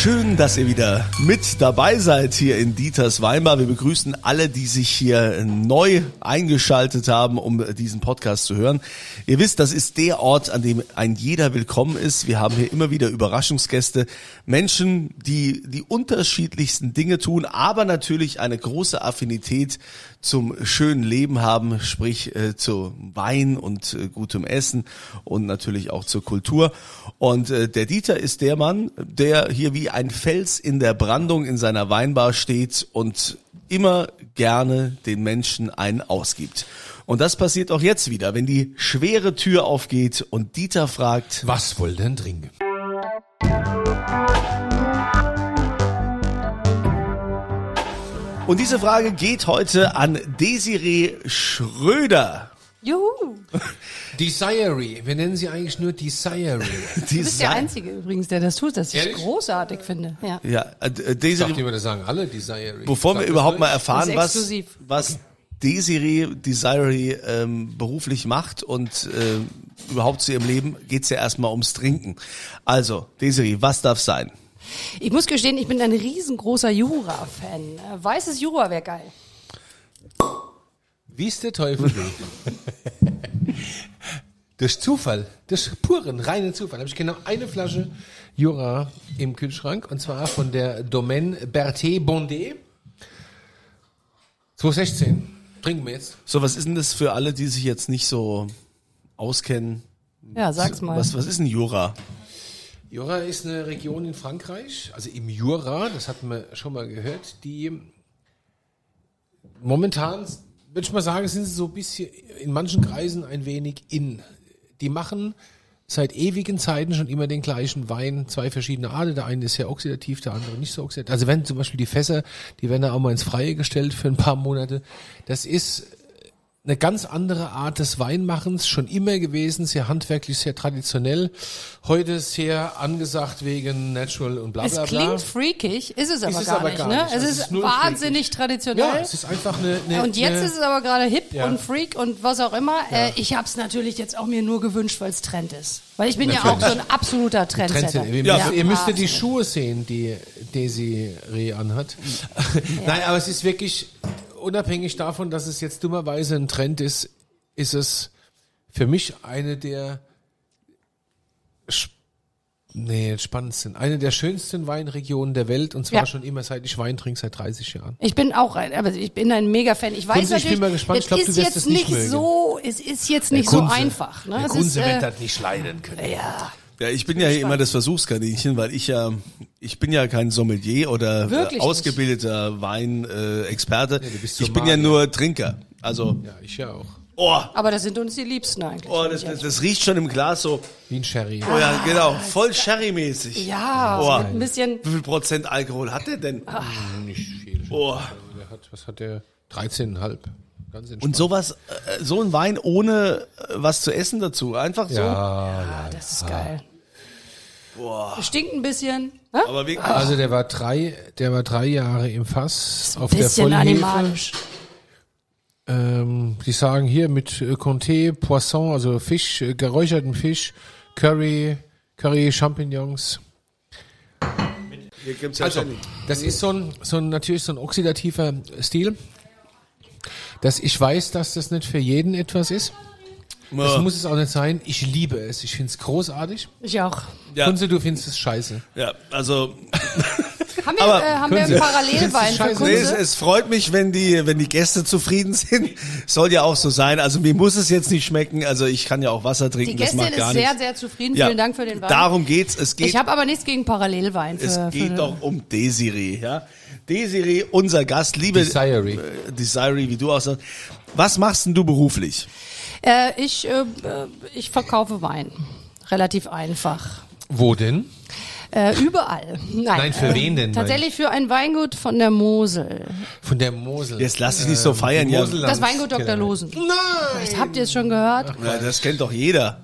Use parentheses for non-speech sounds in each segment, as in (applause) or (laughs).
Schön, dass ihr wieder mit dabei seid hier in Dieters Weimar. Wir begrüßen alle, die sich hier neu eingeschaltet haben, um diesen Podcast zu hören. Ihr wisst, das ist der Ort, an dem ein jeder willkommen ist. Wir haben hier immer wieder Überraschungsgäste, Menschen, die die unterschiedlichsten Dinge tun, aber natürlich eine große Affinität zum schönen Leben haben, sprich äh, zu Wein und äh, gutem Essen und natürlich auch zur Kultur. Und äh, der Dieter ist der Mann, der hier wie ein Fels in der Brandung in seiner Weinbar steht und immer gerne den Menschen einen ausgibt. Und das passiert auch jetzt wieder, wenn die schwere Tür aufgeht und Dieter fragt, Was wollt denn trinken? und diese Frage geht heute an Desiree Schröder. Juhu. (laughs) Desiree. Wir nennen sie eigentlich nur Desiree. (laughs) Du bist der Einzige übrigens, der das tut, das ich Ehrlich? großartig finde. Ja. Ja, äh, Ich Desiree, dachte immer, das sagen alle Desiree. Bevor wir Sagt überhaupt mal erfahren, Ist was, exklusiv. was Desiree, Desiree ähm, beruflich macht und äh, überhaupt zu ihrem Leben, geht's ja erstmal ums Trinken. Also, Desiree, was darf sein? Ich muss gestehen, ich bin ein riesengroßer Jura-Fan. Äh, Weißes Jura wäre geil. Wie ist der Teufel (laughs) will. durch Zufall, durch puren, reinen Zufall, habe ich genau eine Flasche Jura im Kühlschrank und zwar von der Domaine Berthet Bondé 2016. Trinken wir jetzt. So, was ist denn das für alle, die sich jetzt nicht so auskennen? Ja, sag's mal. Was, was ist ein Jura? Jura ist eine Region in Frankreich, also im Jura, das hatten wir schon mal gehört, die momentan, würde ich mal sagen, sind sie so ein bisschen in manchen Kreisen ein wenig in. Die machen seit ewigen Zeiten schon immer den gleichen Wein, zwei verschiedene Arten. Der eine ist sehr oxidativ, der andere nicht so oxidativ. Also wenn zum Beispiel die Fässer, die werden da auch mal ins Freie gestellt für ein paar Monate. Das ist eine ganz andere Art des Weinmachens, schon immer gewesen, sehr handwerklich, sehr traditionell. Heute sehr angesagt wegen Natural und bla es bla bla. klingt freakig, ist es aber, es gar, aber nicht, gar ne? nicht. Es Also ist, es ist wahnsinnig traditionell. ja, es ist einfach eine, eine und jetzt eine, ist es aber gerade hip Ja. und freak und was auch immer. Äh, ich habe es natürlich jetzt auch mir nur gewünscht, weil es Trend ist. Weil ich bin ja auch so ein absoluter Trendsetter. Trendsetter. Ihr, Ja. müsst, ihr müsstet die absolut. Schuhe sehen, die Desiree anhat. (laughs) Nein, aber es ist wirklich unabhängig davon, dass es jetzt dummerweise ein Trend ist, ist es für mich eine der sp- nee, spannendsten, eine der schönsten Weinregionen der Welt und zwar Ja. schon immer seit ich Wein trinke, seit 30 Jahren. Ich bin auch ein, aber ich bin ein Mega-Fan. Ich weiß Kunze, ich bin natürlich, mal gespannt. Ich es glaub, du ist wirst jetzt es nicht mögen. so, es ist jetzt nicht so einfach. Ne? Der Es Kunze ist, wird äh, das nicht leiden können. ja, Ja, ich bin ja hier immer das Versuchskaninchen, weil ich ja, ich bin ja kein Sommelier oder Wirklich äh, ausgebildeter Weinexperte. Äh, bist ich bin ja nur Trinker. Also, Ja, ich ja auch. oh, aber das sind uns die Liebsten eigentlich. oh das, das, das riecht schon im Glas so. Wie ein Sherry. Oh ja, genau, voll Sherry-mäßig. ja, Oh. mit ein bisschen. Wie viel Prozent Alkohol hat der denn? Nicht viel. Oh. Der hat, was hat der? 13,5. Ganz entspannt. Und sowas, äh, so ein Wein ohne äh, was zu essen dazu, einfach so. ja, Ah, das ist geil. Stinkt ein bisschen. Ne? Aber wirklich, Also der war drei, der war drei Jahre im Fass auf der Bisschen Vollhefe. animalisch. Ähm, die sagen hier mit äh, Comté, Poisson, also Fisch, äh, geräucherten Fisch, Curry, Curry, Champignons. ja Also, das ist so ein, so ein natürlich so ein oxidativer Stil. Dass ich weiß, dass das nicht für jeden etwas ist. Das muss es auch nicht sein. Ich liebe es. Ich finde es großartig. Ich auch. Ja. Kunze, du findest es scheiße. ja, also (laughs) Haben wir, Aber äh, haben wir Kunze, einen Parallelwein für scheiße. Nee, es, Kunze? es freut mich, wenn die, wenn die Gäste zufrieden sind. Soll ja auch so sein. Also mir muss es jetzt nicht schmecken. Also ich kann ja auch Wasser trinken. Die das Gästin ist sehr, nichts. sehr zufrieden. Ja, Vielen Dank für den Wein. Darum geht's. Es geht, ich habe aber nichts gegen Parallelwein. Für, es für geht doch um Desiree, ja. Desiree, unser Gast, liebe Desiree. äh, Desiree, wie du auch sagst. Was machst denn du beruflich? Äh, ich, äh, äh, ich verkaufe Wein. Relativ einfach. Wo denn? Äh, überall. Nein, Nein, für äh, wen denn, Tatsächlich für ein Weingut von der Mosel. Von der Mosel. Jetzt lass dich nicht so feiern, ja. Moselland. Das Weingut Dr. Losen. Nein! Vielleicht habt ihr es schon gehört. ja. Das kennt doch jeder.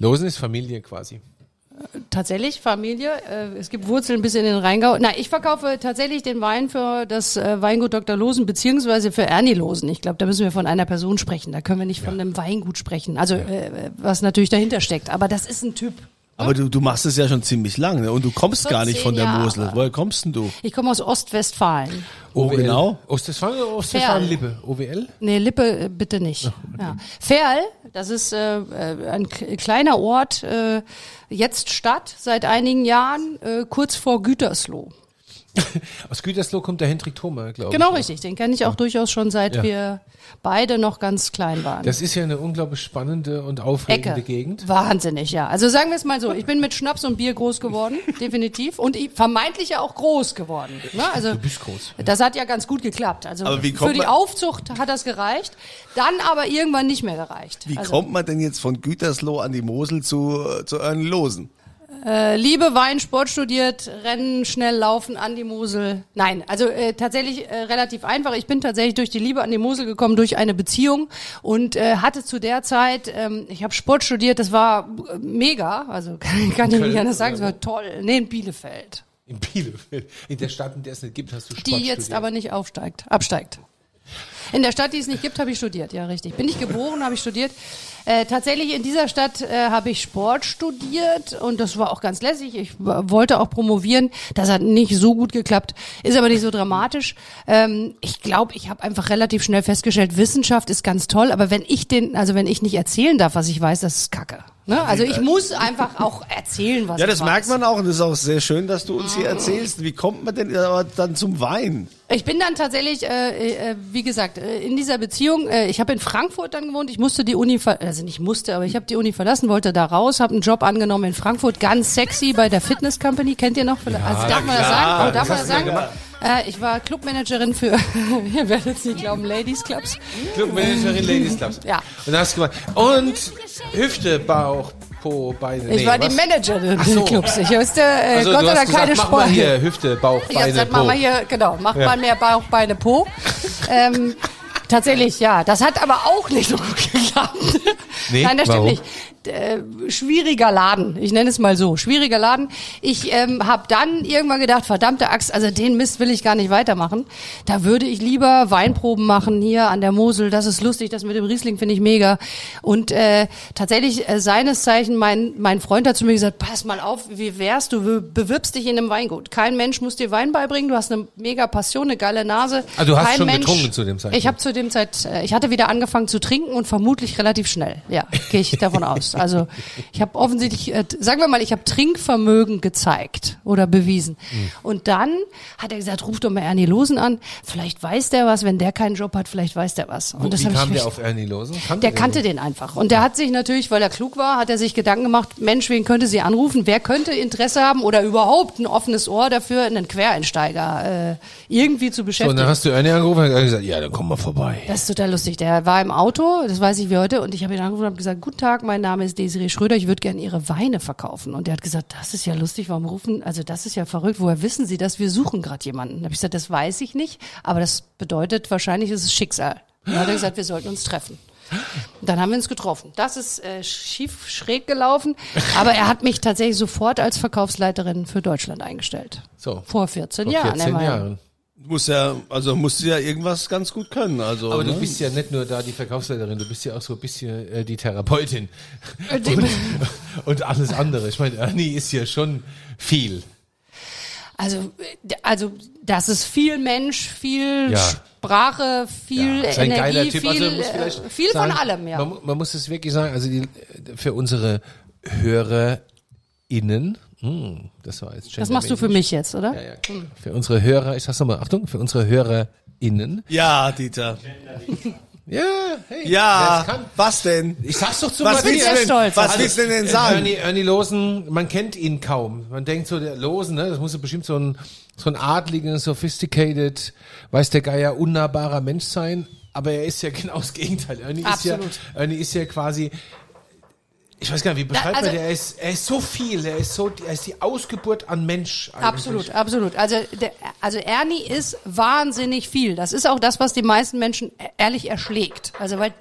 Losen ist Familie quasi. Tatsächlich, Familie. Äh, es gibt Wurzeln bis in den Rheingau. Na, ich verkaufe tatsächlich den Wein für das äh, Weingut Dr. Losen, beziehungsweise für Ernie Losen. Ich glaube, da müssen wir von einer Person sprechen. Da können wir nicht von einem Weingut sprechen. Also, äh, was natürlich dahinter steckt. Aber das ist ein Typ. Aber du, du machst es ja schon ziemlich lang ne? und du kommst gar nicht 14 von der Jahre. Mosel. Woher kommst denn du? Ich komme aus Ostwestfalen. Wo OWL. genau? Ostwestfalen oder. Ostwestfalen-Lippe? OWL? Nee, Lippe äh, bitte nicht. Ja. Ferl, das ist äh, äh, ein kleiner Ort, äh, jetzt Stadt seit einigen Jahren, äh, kurz vor Gütersloh. (laughs) Aus Gütersloh kommt der Hendrik Thoma, glaube ich. Genau richtig, den kenne ich auch durchaus schon seit Ja. wir beide noch ganz klein waren. Das ist ja eine unglaublich spannende und aufregende Ecke. Gegend. Wahnsinnig, ja. Also sagen wir es mal so, ich bin mit Schnaps und Bier groß geworden, (laughs) definitiv. Und ich- vermeintlich ja auch groß geworden. Ne? Also, Du bist groß. Das hat ja ganz gut geklappt. Also Aber wie kommt für die Aufzucht hat das gereicht, dann aber irgendwann nicht mehr gereicht. Wie also, kommt man denn jetzt von Gütersloh an die Mosel zu, zu Losen? Äh, Liebe, Wein, Sport studiert, Rennen, schnell laufen an die Mosel. Nein, also äh, tatsächlich äh, relativ einfach. Ich bin tatsächlich durch die Liebe an die Mosel gekommen, durch eine Beziehung und äh, hatte zu der Zeit, ähm, ich habe Sport studiert, das war äh, mega, also (laughs) kann, kann ich nicht anders sagen, es war toll. Nee, in Bielefeld. In Bielefeld. In der Stadt, in der es nicht gibt, hast du Sport Die jetzt studiert. aber nicht aufsteigt, absteigt. In der Stadt, die es nicht gibt, habe ich studiert, ja richtig. Bin ich geboren, habe ich studiert. Äh, tatsächlich in dieser Stadt äh, habe ich Sport studiert und das war auch ganz lässig. Ich wollte auch promovieren. Das hat nicht so gut geklappt, ist aber nicht so dramatisch. Ähm, ich glaube, ich habe einfach relativ schnell festgestellt, Wissenschaft ist ganz toll, aber wenn ich den, also wenn ich nicht erzählen darf, was ich weiß, das ist Kacke. Ne? Also ich muss einfach auch erzählen, was Ja, ich das weiß. merkt man auch und das ist auch sehr schön, dass du uns hier erzählst. Wie kommt man denn aber dann zum Wein? Ich bin dann tatsächlich, äh, äh, wie gesagt, äh, in dieser Beziehung, äh, ich habe in Frankfurt dann gewohnt, ich musste die Uni, also nicht musste, aber ich habe die Uni verlassen, wollte da raus, habe einen Job angenommen in Frankfurt, ganz sexy bei der Fitness Company, kennt ihr noch? also darf man das sagen? Oh, darf man das sagen? Äh, ich war Clubmanagerin für, (laughs) ihr werdet es nicht glauben, Ladies Clubs. Clubmanagerin Ladies Clubs. Ja. Und da hast du gemacht. Und Hüfte, Bauch, Po, Beine. Ich nee, war die was? Managerin Ach so. des Clubs. Ich wusste, äh, Also, Gott Dank keine gesagt, mach mal Sport. hier Hüfte, Bauch, Ich Beine, gesagt, Po. mach mal hier, genau, mach Ja. mal mehr Bauch, Beine, Po. ähm, tatsächlich, ja. Das hat aber auch nicht so gut (laughs) geklappt. Nee, Nein, das stimmt warum? nicht. Äh, schwieriger Laden, ich nenne es mal so, schwieriger Laden. Ich ähm, habe dann irgendwann gedacht, verdammte Axt, also den Mist will ich gar nicht weitermachen. Da würde ich lieber Weinproben machen hier an der Mosel. Das ist lustig, das mit dem Riesling finde ich mega. Und äh, tatsächlich äh, seines Zeichen, mein mein Freund hat zu mir gesagt, pass mal auf, wie wärst du, be- bewirbst dich in einem Weingut. Kein Mensch muss dir Wein beibringen, du hast eine mega Passion, eine geile Nase. Ah, du hast Kein schon Mensch, getrunken zu dem Zeitpunkt? Ich habe zu dem Zeit, äh, ich hatte wieder angefangen zu trinken und vermutlich relativ schnell. Ja, gehe ich (laughs) davon aus. Also ich habe offensichtlich, äh, sagen wir mal, ich habe Trinkvermögen gezeigt oder bewiesen. Hm. Und dann hat er gesagt, ruf doch mal Ernie Losen an. Vielleicht weiß der was, wenn der keinen Job hat, vielleicht weiß der was. Und das Wie kam ich der auf Ernie Losen? Kannte der den kannte den einfach. Und der hat sich natürlich, weil er klug war, hat er sich Gedanken gemacht, Mensch, wen könnte sie anrufen? Wer könnte Interesse haben oder überhaupt ein offenes Ohr dafür, einen Quereinsteiger äh, irgendwie zu So, und beschäftigen? dann hast du Ernie angerufen und hat gesagt, ja, dann komm mal vorbei. Das ist total lustig. Der war im Auto, das weiß ich wie heute, und ich habe ihn angerufen und habe gesagt, guten Tag, mein Name ist Desiree Schröder, ich würde gerne Ihre Weine verkaufen. Und der hat gesagt, das ist ja lustig, warum rufen, also das ist ja verrückt, woher wissen Sie das? Wir suchen gerade jemanden. Da habe ich gesagt, das weiß ich nicht, aber das bedeutet, wahrscheinlich ist es Schicksal. Dann hat er gesagt, wir sollten uns treffen. Dann haben wir uns getroffen. Das ist äh, schief, schräg gelaufen, aber er hat mich tatsächlich sofort als Verkaufsleiterin für Deutschland eingestellt. So. Vor 14 Vor Jahren. 14 immerhin. Jahren. Du musst ja, also musst du ja irgendwas ganz gut können. Also, Aber ne? du bist ja nicht nur da die Verkaufsleiterin, du bist ja auch so ein bisschen äh, die Therapeutin. Äh, Und, (laughs) und alles andere. Ich meine, Ernie ist ja schon viel. Also, also das ist viel Mensch, viel Ja. Sprache, viel Ja, Energie, Typ. viel, Also, muss äh, vielleicht viel sagen, von allem, ja. Man, man muss es wirklich sagen, also die, für unsere HörerInnen, hm, das war jetzt Das machst du für mich jetzt, oder? Ja, ja. Für unsere Hörer, ich sag's nochmal, Achtung, für unsere HörerInnen. ja, Dieter. Ja, hey. Ja, was denn? Ich sag's doch zu Was Matthias. willst du denn, stolz. was Also, willst du denn äh, sagen? Ernie, Ernie Losen, man kennt ihn kaum. Man denkt so, der Losen, ne, das muss ja bestimmt so ein, so ein adligen, sophisticated, weiß der Geier, unnahbarer Mensch sein. Aber er ist ja (laughs) genau das Gegenteil. Ernie Absolut. ist ja, Ernie ist ja quasi, ich weiß gar nicht, wie beschreibt also- man? Er ist, er ist so viel, er ist so, er ist die Ausgeburt an Mensch. eigentlich. Absolut, absolut. Also, der, also Ernie ist wahnsinnig viel. Das ist auch das, was die meisten Menschen e- ehrlich erschlägt. Also weil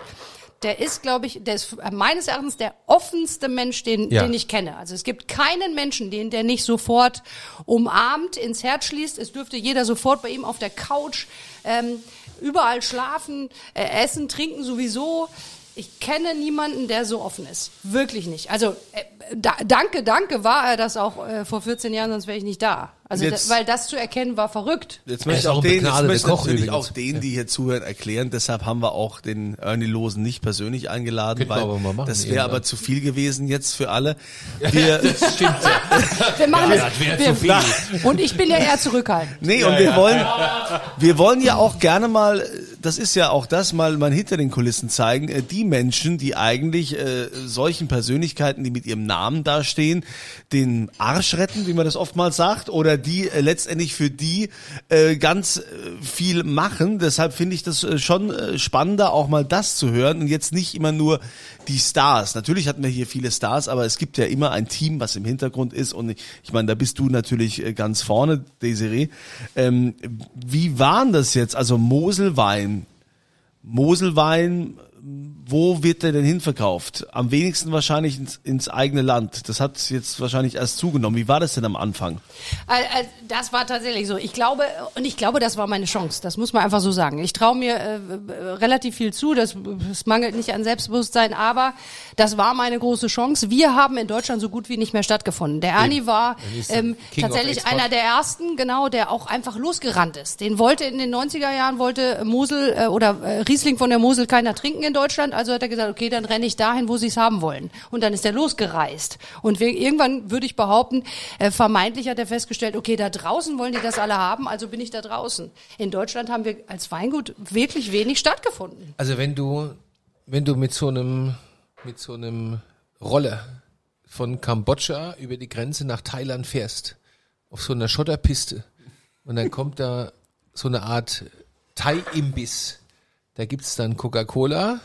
der ist, glaube ich, der ist meines Erachtens der offenste Mensch, den, Ja. den ich kenne. Also es gibt keinen Menschen, den der nicht sofort umarmt, ins Herz schließt. Es dürfte jeder sofort bei ihm auf der Couch ähm, überall schlafen, äh, essen, trinken sowieso. Ich kenne niemanden, der so offen ist. Wirklich nicht. Also äh, da, danke, danke war er das auch äh, vor 14 Jahren, sonst wäre ich nicht da. Also Jetzt- da, weil das zu erkennen war verrückt. Jetzt möchte ich auch den, jetzt möchte Koch natürlich auch denen, die hier zuhören, erklären. Deshalb haben wir auch den Ernie Losen nicht persönlich eingeladen, Könnten wir weil aber mal machen, das wäre aber zu viel gewesen jetzt für alle. Wir, (laughs) Stimmt ja. (laughs) Wir machen das das. wir, zu viel. Und ich bin ja eher zurückhaltend. Nee, und wir wollen, (laughs) wir wollen ja auch gerne mal, das ist ja auch das, mal, mal hinter den Kulissen zeigen, äh, die Menschen, die eigentlich äh, solchen Persönlichkeiten, die mit ihrem Namen dastehen, den Arsch retten, wie man das oftmals sagt, oder die äh, letztendlich für die äh, ganz äh, viel machen. Deshalb finde ich das äh, schon äh, spannender, auch mal das zu hören und jetzt nicht immer nur die Stars. Natürlich hatten wir hier viele Stars, aber es gibt ja immer ein Team, was im Hintergrund ist und ich, ich meine, da bist du natürlich äh, ganz vorne, Desiree. Ähm, wie waren das jetzt? Also Moselwein, Moselwein, wo wird der denn hinverkauft? Am wenigsten wahrscheinlich ins, ins eigene Land. Das hat jetzt wahrscheinlich erst zugenommen. Wie war das denn am Anfang? Das war tatsächlich so. Ich glaube, und ich glaube, das war meine Chance. Das muss man einfach so sagen. Ich traue mir äh, relativ viel zu. Das, es mangelt nicht an Selbstbewusstsein, aber das war meine große Chance. Wir haben in Deutschland so gut wie nicht mehr stattgefunden. Der Ernie war ähm, tatsächlich einer der ersten, genau, der auch einfach losgerannt ist. Den wollte in den 90er Jahren wollte Mosel äh, oder äh, Riesling von der Mosel keiner trinken in Deutschland. Also hat er gesagt, okay, dann renne ich dahin, wo sie es haben wollen. Und dann ist er losgereist. Und wir, irgendwann würde ich behaupten, äh, vermeintlich hat er festgestellt, okay, da draußen wollen die das alle haben, also bin ich da draußen. In Deutschland haben wir als Weingut wirklich wenig stattgefunden. Also wenn du, wenn du mit so einem, mit so einem Roller von Kambodscha über die Grenze nach Thailand fährst, auf so einer Schotterpiste, und dann kommt da so eine Art Thai-Imbiss. Da gibt's dann Coca-Cola,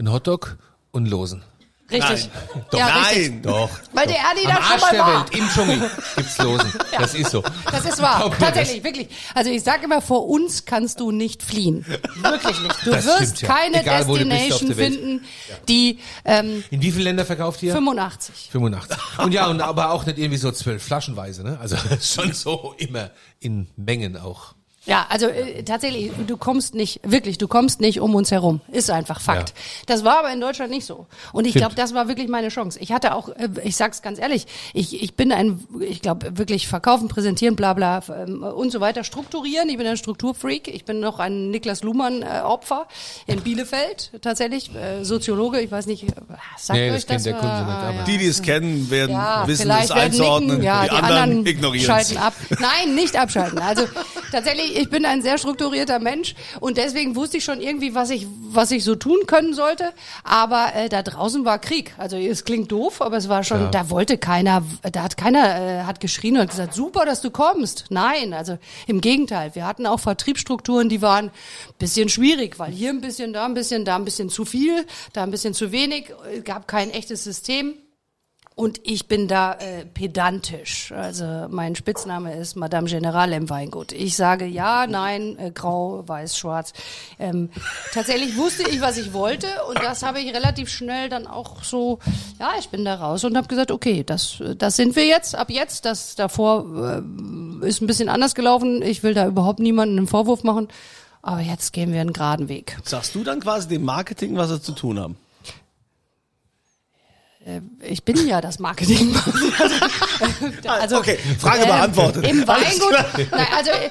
ein Hotdog und Losen. Richtig. Doch, Ja, richtig. nein. Doch. Weil der Am da schon Arsch mal der war. Welt, im Dschungel gibt's Losen. Das ist so. Das ist wahr. Glaub. Tatsächlich, wirklich. Also ich sage immer, vor uns kannst du nicht fliehen. Wirklich nicht. Du Das wirst stimmt, ja. keine Egal, Destination finden, die ähm, In wie viele Länder verkauft ihr? 85. 85. Und ja, und aber auch nicht irgendwie so zwölf Flaschenweise, ne? Also (laughs) schon so immer in Mengen auch. Ja, also äh, tatsächlich, du kommst nicht, wirklich, du kommst nicht um uns herum. Ist einfach Fakt. Ja. Das war aber in Deutschland nicht so. Und ich glaube, das war wirklich meine Chance. Ich hatte auch, äh, ich sag's ganz ehrlich, ich, ich bin ein, ich glaube, wirklich verkaufen, präsentieren, bla bla ähm, und so weiter, strukturieren. Ich bin ein Strukturfreak. Ich bin noch ein Niklas Luhmann-Opfer in Bielefeld, tatsächlich, äh, Soziologe. Ich weiß nicht, äh, sagt Nee, euch das kennt der Kunde Ah, nicht, aber- ja. Die, die es kennen, werden Ja, wissen, vielleicht es werden einzuordnen. nicken, ja, die, anderen, ignorieren schalten ab. Nein, nicht abschalten. Also (laughs) tatsächlich, ich bin ein sehr strukturierter Mensch und deswegen wusste ich schon irgendwie, was ich, was ich so tun können sollte. Aber äh, da draußen war Krieg. Also es klingt doof, aber es war schon, Ja. da wollte keiner, da hat keiner äh, hat geschrien und gesagt, super, dass du kommst. Nein, also im Gegenteil. Wir hatten auch Vertriebsstrukturen, die waren ein bisschen schwierig, weil hier ein bisschen, da ein bisschen, da ein bisschen zu viel, da ein bisschen zu wenig. Es gab kein echtes System. Und ich bin da äh, pedantisch. Also mein Spitzname ist Madame General im Weingut. Ich sage ja, nein, äh, grau, weiß, schwarz. Ähm, tatsächlich wusste ich, was ich wollte und das habe ich relativ schnell dann auch so, ja, ich bin da raus und habe gesagt, okay, das, das sind wir jetzt, ab jetzt. Das davor äh, ist ein bisschen anders gelaufen. Ich will da überhaupt niemanden einen Vorwurf machen. Aber jetzt gehen wir einen geraden Weg. Sagst du dann quasi dem Marketing, was sie zu tun haben? Ich bin ja das Marketing. (laughs) also, okay, Frage ähm, beantwortet. Im Weingut, nein, also äh,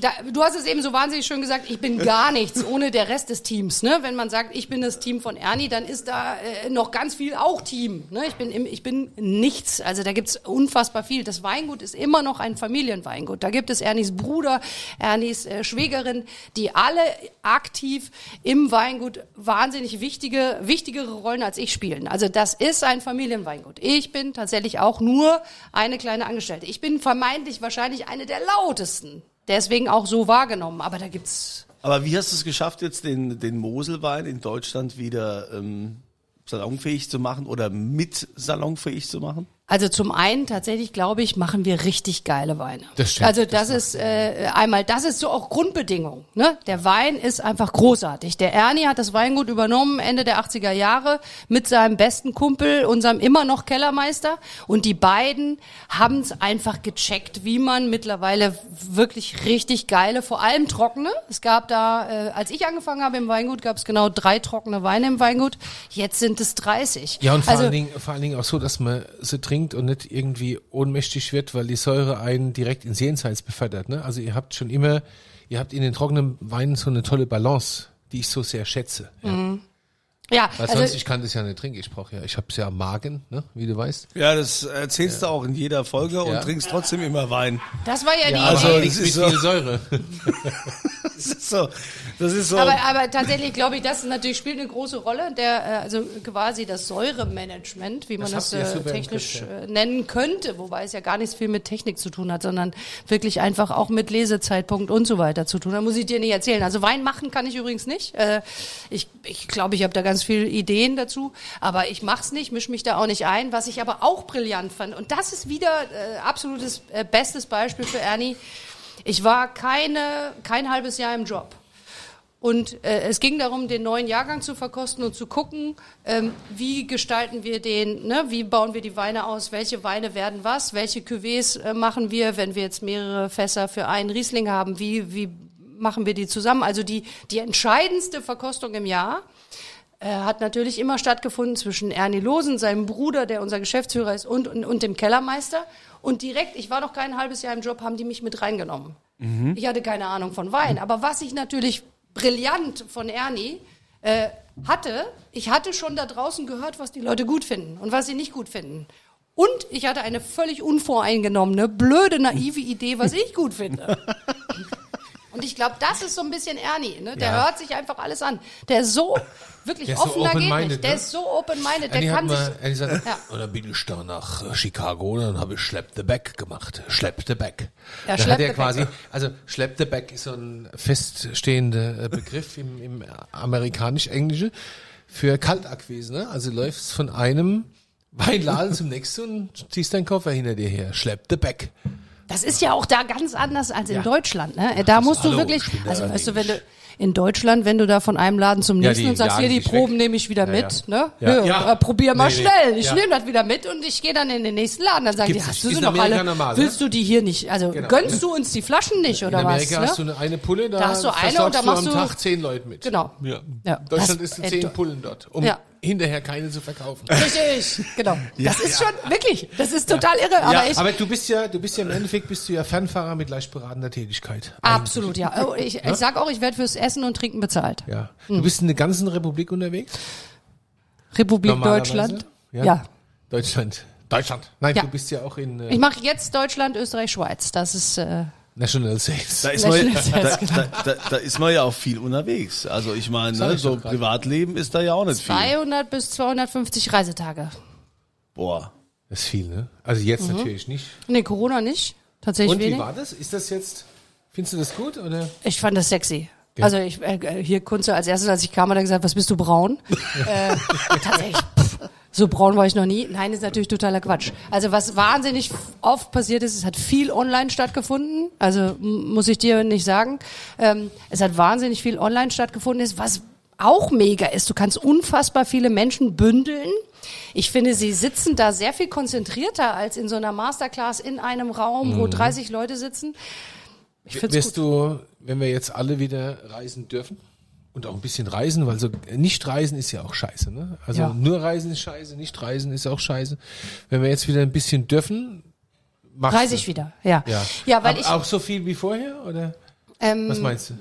da, du hast es eben so wahnsinnig schön gesagt, ich bin gar nichts ohne der Rest des Teams. Ne? Wenn man sagt, ich bin das Team von Ernie, dann ist da äh, noch ganz viel auch Team. Ne? Ich, bin im, ich bin nichts. Also da gibt's unfassbar viel. Das Weingut ist immer noch ein Familienweingut. Da gibt es Ernies Bruder, Ernies äh, Schwägerin, die alle aktiv im Weingut wahnsinnig wichtige, wichtigere Rollen als ich spielen. Also das ist ein Familienweingut. Ich bin tatsächlich auch nur eine kleine Angestellte. Ich bin vermeintlich wahrscheinlich eine der lautesten. Deswegen auch so wahrgenommen. Aber da gibt's Aber wie hast du es geschafft, jetzt den, den Moselwein in Deutschland wieder ähm, salonfähig zu machen oder mit salonfähig zu machen? Also zum einen tatsächlich glaube ich, machen wir richtig geile Weine. Das stimmt, Also das, ist äh, einmal, das ist so auch Grundbedingung. Ne? Der Wein ist einfach großartig. Der Ernie hat das Weingut übernommen Ende der 80er Jahre mit seinem besten Kumpel, unserem immer noch Kellermeister. Und die beiden haben es einfach gecheckt, wie man mittlerweile wirklich richtig geile, vor allem trockene. Es gab da, äh, als ich angefangen habe im Weingut, gab es genau drei trockene Weine im Weingut. Jetzt sind es 30. Ja, und vor, also, allen Dingen, vor allen Dingen auch so, dass man sie trinkt und nicht irgendwie ohnmächtig wird, weil die Säure einen direkt ins Jenseits befördert. Ne? Also ihr habt schon immer, ihr habt in den trockenen Weinen so eine tolle Balance, die ich so sehr schätze. Ja. ja, Weil also, sonst, ich kann das ja nicht trinken. Ich brauche ja, ich habe es ja am Magen, ne? wie du weißt. Ja, das erzählst du auch in jeder Folge und Ja. trinkst trotzdem immer Wein. das war ja, die also- Idee. das nichts ist so- viel Säure. (laughs) Das ist so. Das ist so. Aber, aber tatsächlich glaube ich, das natürlich spielt eine große Rolle, der äh, also quasi das Säuremanagement, wie man Das das, äh, technisch äh, nennen könnte, wobei es ja gar nichts viel mit Technik zu tun hat, sondern wirklich einfach auch mit Lesezeitpunkt und so weiter zu tun. Da muss ich dir nicht erzählen. Also Wein machen kann ich übrigens nicht. Äh, ich ich glaube, ich habe da ganz viele Ideen dazu, aber ich mach's nicht, mische mich da auch nicht ein. Was ich aber auch brillant fand und das ist wieder äh, absolutes äh, bestes Beispiel für Ernie. Ich war keine kein halbes Jahr im Job. Und äh, es ging darum, den neuen Jahrgang zu verkosten und zu gucken, ähm, wie gestalten wir den, ne? wie bauen wir die Weine aus, welche Weine werden was, welche Cuvées äh, machen wir, wenn wir jetzt mehrere Fässer für einen Riesling haben, wie, wie machen wir die zusammen. Also die, die entscheidendste Verkostung im Jahr äh, hat natürlich immer stattgefunden zwischen Ernie Losen, seinem Bruder, der unser Geschäftsführer ist, und, und, und dem Kellermeister. Und direkt, ich war noch kein halbes Jahr im Job, haben die mich mit reingenommen. Ich hatte keine Ahnung von Wein. Aber was ich natürlich brillant von Ernie äh, hatte, ich hatte schon da draußen gehört, was die Leute gut finden und was sie nicht gut finden. Und ich hatte eine völlig unvoreingenommene, blöde, naive Idee, was ich gut finde. (laughs) Und ich glaube, das ist so ein bisschen Ernie. Ne? Der Ja. hört sich einfach alles an. Der ist so wirklich Der ist so offen, da geht nicht. Der ne? ist so open-minded. Der kann sich... mal, Annie sagt, Ja. und dann bin ich da nach äh, Chicago und dann habe ich Schlepp the Back gemacht. Schlepp the Back. Ja, da hat er quasi, Back. also Schlepp the Back ist so ein feststehender äh, Begriff im, im amerikanisch-englische für Kaltakquise. Ne? Also läufst von einem Weinladen zum nächsten und ziehst deinen Koffer hinter dir her. Schlepp the Back. Das ist ja auch da ganz anders als in Ja. Deutschland. Ne? Da musst du hallo, wirklich, ich also weißt du, wenn du in Deutschland, wenn du da von einem Laden zum Ja, nächsten die und sagst, hier die Proben nehme ich wieder Ja, mit, ja. ne? Ja. Ja. Ja. Äh, probier mal Nee, nee. schnell. Ich Ja. nehme das wieder mit und ich gehe dann in den nächsten Laden. Dann sagen Gibt's die, hast du sie noch alle? normal, ne? Willst du die hier nicht? Also Genau. gönnst du uns die Flaschen nicht oder In Amerika was? hast du Ne? eine, eine Pulle, da, Da hast du eine und da machst du am du- Tag zehn Leute mit. Genau. Ja. Ja. Deutschland Das- ist in äh, zehn du- Pullen dort, um Ja. Hinterher keine zu verkaufen. Richtig, genau. Das ist schon wirklich, das ist total irre. Aber ja, ich, aber du bist ja, du bist ja im Endeffekt bist du ja Fernfahrer mit leicht beratender Tätigkeit. absolut, ja. (laughs) Oh, Ich, ich sag auch, ich werde fürs Essen und Trinken bezahlt. Ja. Hm. Du bist in der ganzen Republik unterwegs? Republik? Deutschland. Ja. ja. Deutschland. Deutschland. Nein, Ja. du bist ja auch in äh, Ich mache jetzt Deutschland, Österreich, Schweiz. Das ist äh, National Sales. Da ist, man, da, da, da, da ist man ja auch viel unterwegs. Also ich meine, ne, so. Privatleben ist da ja auch nicht viel. 200 bis 250 Reisetage. Boah. Das ist viel, ne? Also jetzt Mhm. natürlich nicht. Nee, Corona nicht. Tatsächlich Und wie wenig. war das? Ist das jetzt, findest du das gut oder? Ich fand das sexy. Also ich äh, hier Kunze als erstes, als ich kam, hat er gesagt, was bist du braun? (laughs) äh, tatsächlich. So braun war ich noch nie. Nein, ist natürlich totaler Quatsch. Also was wahnsinnig oft passiert ist, es hat viel online stattgefunden. Also muss ich dir nicht sagen. Ähm, es hat wahnsinnig viel online stattgefunden. Ist was auch mega ist. Du kannst unfassbar viele Menschen bündeln. Ich finde, sie sitzen da sehr viel konzentrierter als in so einer Masterclass in einem Raum, wo 30 Leute sitzen. Ich find's Wirst gut. du, wenn wir jetzt alle wieder reisen dürfen und auch ein bisschen reisen, weil so nicht reisen ist ja auch scheiße, ne? Also Ja. nur reisen ist scheiße, nicht reisen ist auch scheiße. Wenn wir jetzt wieder ein bisschen dürfen, machst Reise ich wieder, ja. Ja, Ja, weil Aber ich, auch so viel wie vorher oder ähm, was meinst du?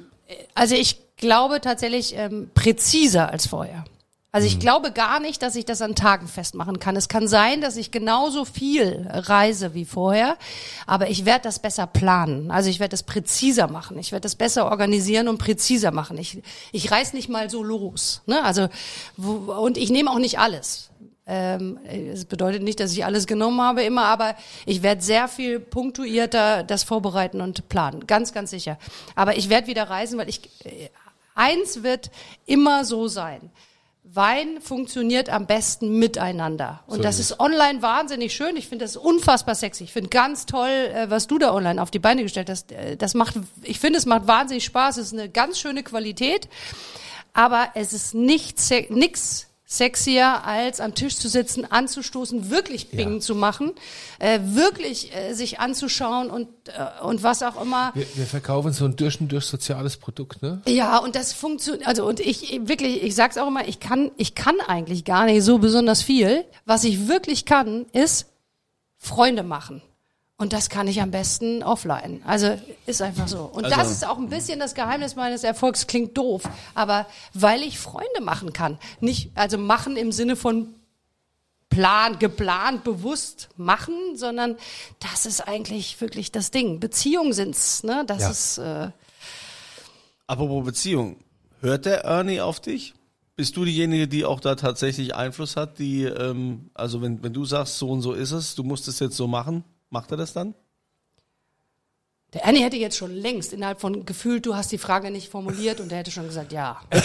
also ich glaube tatsächlich ähm, präziser als vorher. Also ich glaube gar nicht, dass ich das an Tagen festmachen kann. Es kann sein, dass ich genauso viel reise wie vorher, aber ich werde das besser planen. Also ich werde das präziser machen. Ich werde das besser organisieren und präziser machen. Ich, ich reiß nicht mal so los. Ne? Also wo, und ich nehme auch nicht alles. Ähm, es bedeutet nicht, dass ich alles genommen habe immer, aber ich werde sehr viel punktuierter das vorbereiten und planen. Ganz, ganz sicher. Aber ich werde wieder reisen, weil ich, äh, eins wird immer so sein. Wein funktioniert am besten miteinander. Und das ist online wahnsinnig schön. Ich finde das unfassbar sexy. Ich finde ganz toll, äh, was du da online auf die Beine gestellt hast. Äh, Das macht, ich finde, es macht wahnsinnig Spaß. Es ist eine ganz schöne Qualität. Aber es ist nicht se nix sexier, als am Tisch zu sitzen, anzustoßen, wirklich Bing zu machen, äh, wirklich äh, sich anzuschauen und, äh, und was auch immer. Wir, wir verkaufen so ein durch und durch soziales Produkt, ne? Ja, und das funktioniert, also und ich wirklich, ich sag's auch immer, ich kann, ich kann eigentlich gar nicht so besonders viel. Was ich wirklich kann, ist Freunde machen. Und das kann ich am besten offline. Also ist einfach so. Und Also- das ist auch ein bisschen das Geheimnis meines Erfolgs. Klingt doof, aber weil ich Freunde machen kann, nicht also machen im Sinne von plan, geplant, bewusst machen, sondern das ist eigentlich wirklich das Ding. Beziehungen sind's, ne? Das Ja. ist äh, Apropos Beziehung, hört der Ernie auf dich? Bist du diejenige, die auch da tatsächlich Einfluss hat, die, ähm, also wenn, wenn du sagst, so und so ist es, du musst es jetzt so machen, macht er das dann? Der Ernie hätte jetzt schon längst innerhalb von gefühlt, du hast die Frage nicht formuliert und er hätte schon gesagt, ja. (laughs) ähm,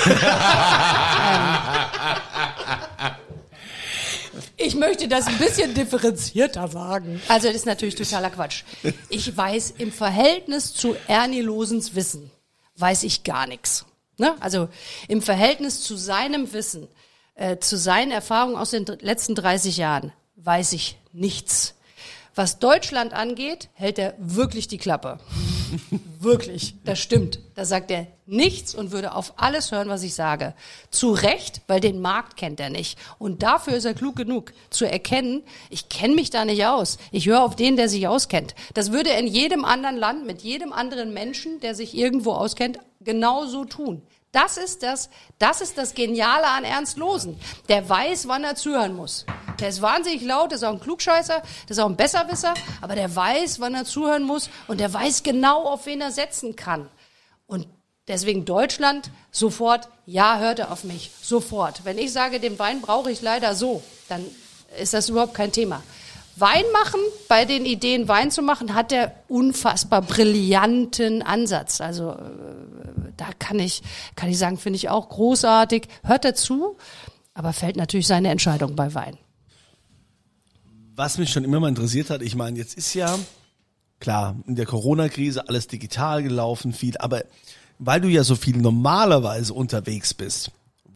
ich möchte das ein bisschen differenzierter sagen. Also das ist natürlich totaler Quatsch. Ich weiß im Verhältnis zu Ernie Losens Wissen, weiß ich gar nichts. Ne? Also im Verhältnis zu seinem Wissen, äh, zu seinen Erfahrungen aus den letzten 30 Jahren, weiß ich nichts. Was Deutschland angeht, hält er wirklich die Klappe. wirklich, das stimmt. Da sagt er nichts und würde auf alles hören, was ich sage. Zu Recht, weil den Markt kennt er nicht. Und dafür ist er klug genug, zu erkennen, ich kenne mich da nicht aus. Ich höre auf den, der sich auskennt. Das würde er in jedem anderen Land, mit jedem anderen Menschen, der sich irgendwo auskennt, genauso tun. Das ist das, das ist das Geniale an Ernst Losen. Der weiß, wann er zuhören muss. Der ist wahnsinnig laut, der ist auch ein Klugscheißer, der ist auch ein Besserwisser, aber der weiß, wann er zuhören muss und der weiß genau, auf wen er setzen kann. Und deswegen Deutschland sofort, ja, hört er auf mich, sofort. Wenn ich sage, den Wein brauche ich leider so, dann ist das überhaupt kein Thema. Wein machen, bei den Ideen Wein zu machen, hat der unfassbar brillanten Ansatz. Also äh, da kann ich, kann ich sagen, finde ich auch großartig. Hört dazu, aber fällt natürlich seine Entscheidung bei Wein. Was mich schon immer mal interessiert hat, ich meine, jetzt ist ja, klar, in der Corona-Krise alles digital gelaufen, viel, aber weil du ja so viel normalerweise unterwegs bist,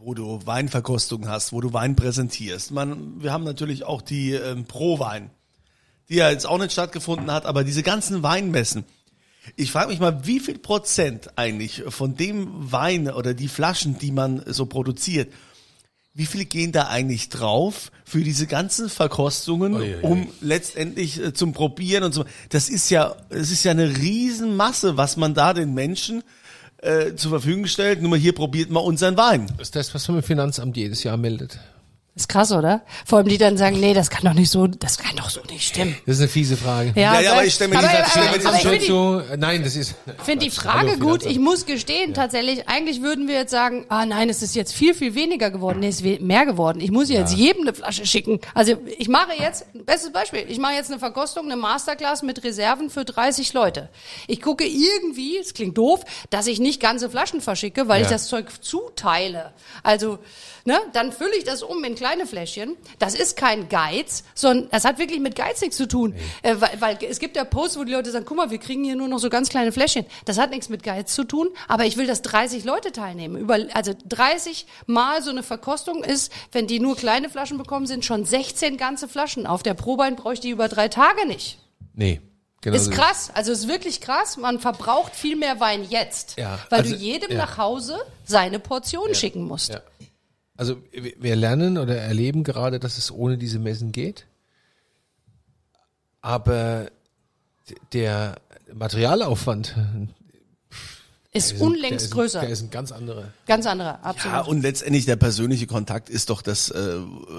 wo du Weinverkostung hast, wo du Wein präsentierst, man, wir haben natürlich auch die ähm, Pro-Wein, die ja jetzt auch nicht stattgefunden hat, aber diese ganzen Weinmessen, ich frage mich mal, wie viel Prozent eigentlich von dem Wein oder die Flaschen, die man so produziert, wie viel gehen da eigentlich drauf für diese ganzen Verkostungen, Ui, ui, ui. um letztendlich äh, zum Probieren und so. Das ist ja, es ist ja eine Riesenmasse, was man da den Menschen äh, zur Verfügung stellt. Nur mal hier probiert mal unseren Wein. Das ist das, was man im Finanzamt jedes Jahr meldet. Ist krass, oder? Vor allem die dann sagen, nee, das kann doch nicht so, das kann doch so nicht stimmen. Das ist eine fiese Frage. Ja, ja, aber ich stell mir aber, die- aber, stell mir aber, die- ich die, so, nein, das ist. finde die. Frage Hallo, gut. Ich muss gestehen, tatsächlich, eigentlich würden wir jetzt sagen, ah nein, es ist jetzt viel, viel weniger geworden. Nee, es ist mehr geworden. Ich muss jetzt jedem eine Flasche schicken. Also ich mache jetzt, bestes Beispiel, ich mache jetzt eine Verkostung, eine Masterclass mit Reserven für 30 Leute. Ich gucke irgendwie, es klingt doof, dass ich nicht ganze Flaschen verschicke, weil ich Ja. das Zeug zuteile. Also, ne, dann fülle ich das um in kleine Fläschchen. Das ist kein Geiz, sondern das hat wirklich mit Geiz nichts zu tun. Äh, weil, weil es gibt ja Posts, wo die Leute sagen, guck mal, wir kriegen hier nur noch so ganz kleine Fläschchen. Das hat nichts mit Geiz zu tun, aber ich will, dass 30 Leute teilnehmen. Über, also 30 Mal so eine Verkostung ist, wenn die nur kleine Flaschen bekommen, sind schon 16 ganze Flaschen. Auf der Probein bräuchte ich über drei Tage nicht. Nee. Genau Ist so. krass, also ist wirklich krass. Man verbraucht viel mehr Wein jetzt, Ja, weil also, du jedem ja. nach Hause seine Portion schicken musst. Also wir lernen oder erleben gerade, dass es ohne diese Messen geht. Aber der Materialaufwand Ist der ist ein- unlängst der ist größer. Der ist ein ganz anderer. Ganz andere, absolut. Ja, und letztendlich der persönliche Kontakt ist doch das, äh,